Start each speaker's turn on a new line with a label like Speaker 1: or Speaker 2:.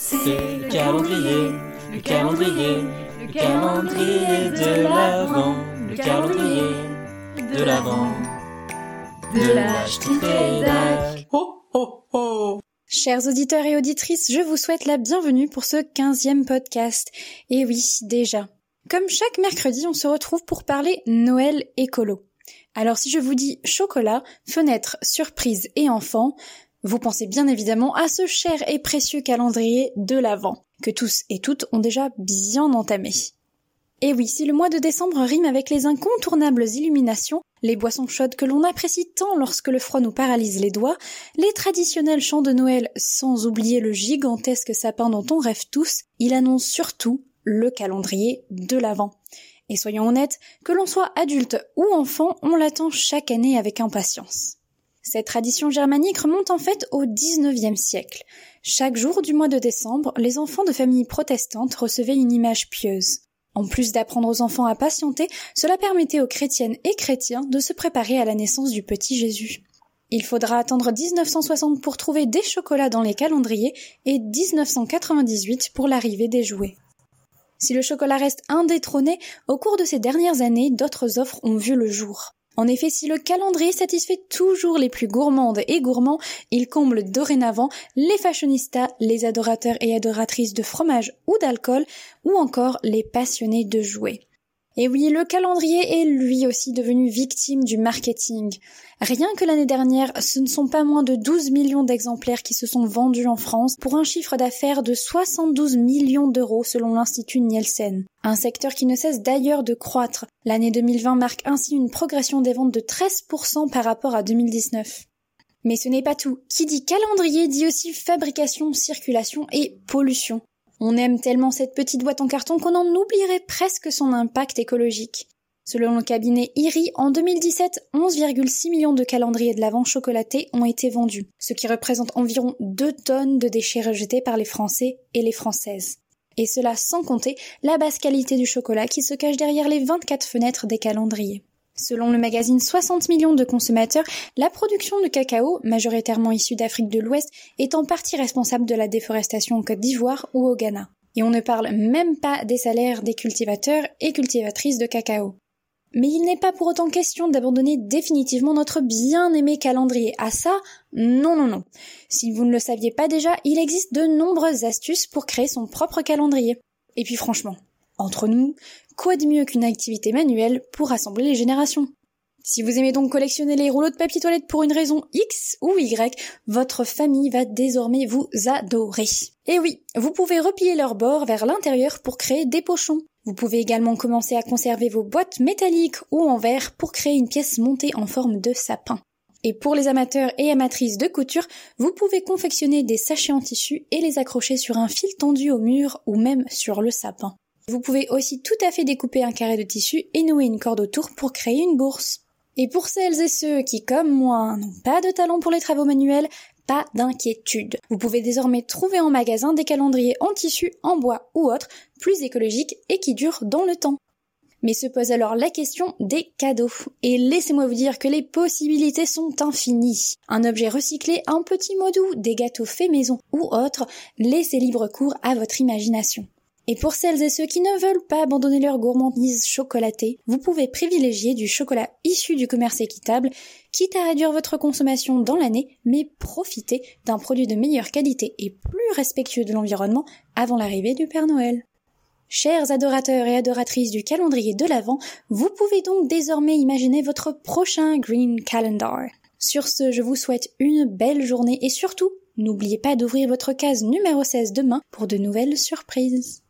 Speaker 1: C'est le calendrier, le calendrier, le calendrier de l'Avent, le calendrier de l'Avent, de l'Achtitédac.
Speaker 2: Oh oh oh
Speaker 3: Chers auditeurs et auditrices, je vous souhaite la bienvenue pour ce quinzième podcast. Et oui, déjà. Comme chaque mercredi, on se retrouve pour parler Noël écolo. Alors si je vous dis chocolat, fenêtre, surprise et enfant, vous pensez bien évidemment à ce cher et précieux calendrier de l'Avent, que tous et toutes ont déjà bien entamé. Et oui, si le mois de décembre rime avec les incontournables illuminations, les boissons chaudes que l'on apprécie tant lorsque le froid nous paralyse les doigts, les traditionnels chants de Noël, sans oublier le gigantesque sapin dont on rêve tous, il annonce surtout le calendrier de l'Avent. Et soyons honnêtes, que l'on soit adulte ou enfant, on l'attend chaque année avec impatience. Cette tradition germanique remonte en fait au XIXe siècle. Chaque jour du mois de décembre, les enfants de familles protestantes recevaient une image pieuse. En plus d'apprendre aux enfants à patienter, cela permettait aux chrétiennes et chrétiens de se préparer à la naissance du petit Jésus. Il faudra attendre 1960 pour trouver des chocolats dans les calendriers et 1998 pour l'arrivée des jouets. Si le chocolat reste indétrôné, au cours de ces dernières années, d'autres offres ont vu le jour. En effet, si le calendrier satisfait toujours les plus gourmandes et gourmands, il comble dorénavant les fashionistas, les adorateurs et adoratrices de fromage ou d'alcool, ou encore les passionnés de jouets. Et oui, le calendrier est lui aussi devenu victime du marketing. Rien que l'année dernière, ce ne sont pas moins de 12 millions d'exemplaires qui se sont vendus en France pour un chiffre d'affaires de 72 millions d'euros selon l'Institut Nielsen. Un secteur qui ne cesse d'ailleurs de croître. L'année 2020 marque ainsi une progression des ventes de 13% par rapport à 2019. Mais ce n'est pas tout. Qui dit calendrier dit aussi fabrication, circulation et pollution. On aime tellement cette petite boîte en carton qu'on en oublierait presque son impact écologique. Selon le cabinet IRI, en 2017, 11,6 millions de calendriers de l'Avent chocolatés ont été vendus, ce qui représente environ 2 tonnes de déchets rejetés par les Français et les Françaises. Et cela sans compter la basse qualité du chocolat qui se cache derrière les 24 fenêtres des calendriers. Selon le magazine 60 millions de consommateurs, la production de cacao, majoritairement issue d'Afrique de l'Ouest, est en partie responsable de la déforestation en Côte d'Ivoire ou au Ghana. Et on ne parle même pas des salaires des cultivateurs et cultivatrices de cacao. Mais il n'est pas pour autant question d'abandonner définitivement notre bien-aimé calendrier. À ça, non, non, non. Si vous ne le saviez pas déjà, il existe de nombreuses astuces pour créer son propre calendrier. Et puis franchement, entre nous, quoi de mieux qu'une activité manuelle pour rassembler les générations? Si vous aimez donc collectionner les rouleaux de papier toilette pour une raison X ou Y, votre famille va désormais vous adorer. Et oui, vous pouvez replier leurs bords vers l'intérieur pour créer des pochons. Vous pouvez également commencer à conserver vos boîtes métalliques ou en verre pour créer une pièce montée en forme de sapin. Et pour les amateurs et amatrices de couture, vous pouvez confectionner des sachets en tissu et les accrocher sur un fil tendu au mur ou même sur le sapin. Vous pouvez aussi tout à fait découper un carré de tissu et nouer une corde autour pour créer une bourse. Et pour celles et ceux qui, comme moi, n'ont pas de talent pour les travaux manuels, pas d'inquiétude. Vous pouvez désormais trouver en magasin des calendriers en tissu, en bois ou autres, plus écologiques et qui durent dans le temps. Mais se pose alors la question des cadeaux. Et laissez-moi vous dire que les possibilités sont infinies. Un objet recyclé, un petit mot doux, des gâteaux faits maison ou autres, laissez libre cours à votre imagination. Et pour celles et ceux qui ne veulent pas abandonner leur gourmandise chocolatée, vous pouvez privilégier du chocolat issu du commerce équitable, quitte à réduire votre consommation dans l'année, mais profitez d'un produit de meilleure qualité et plus respectueux de l'environnement avant l'arrivée du Père Noël. Chers adorateurs et adoratrices du calendrier de l'Avent, vous pouvez donc désormais imaginer votre prochain Green Calendar. Sur ce, je vous souhaite une belle journée et surtout, n'oubliez pas d'ouvrir votre case numéro 16 demain pour de nouvelles surprises.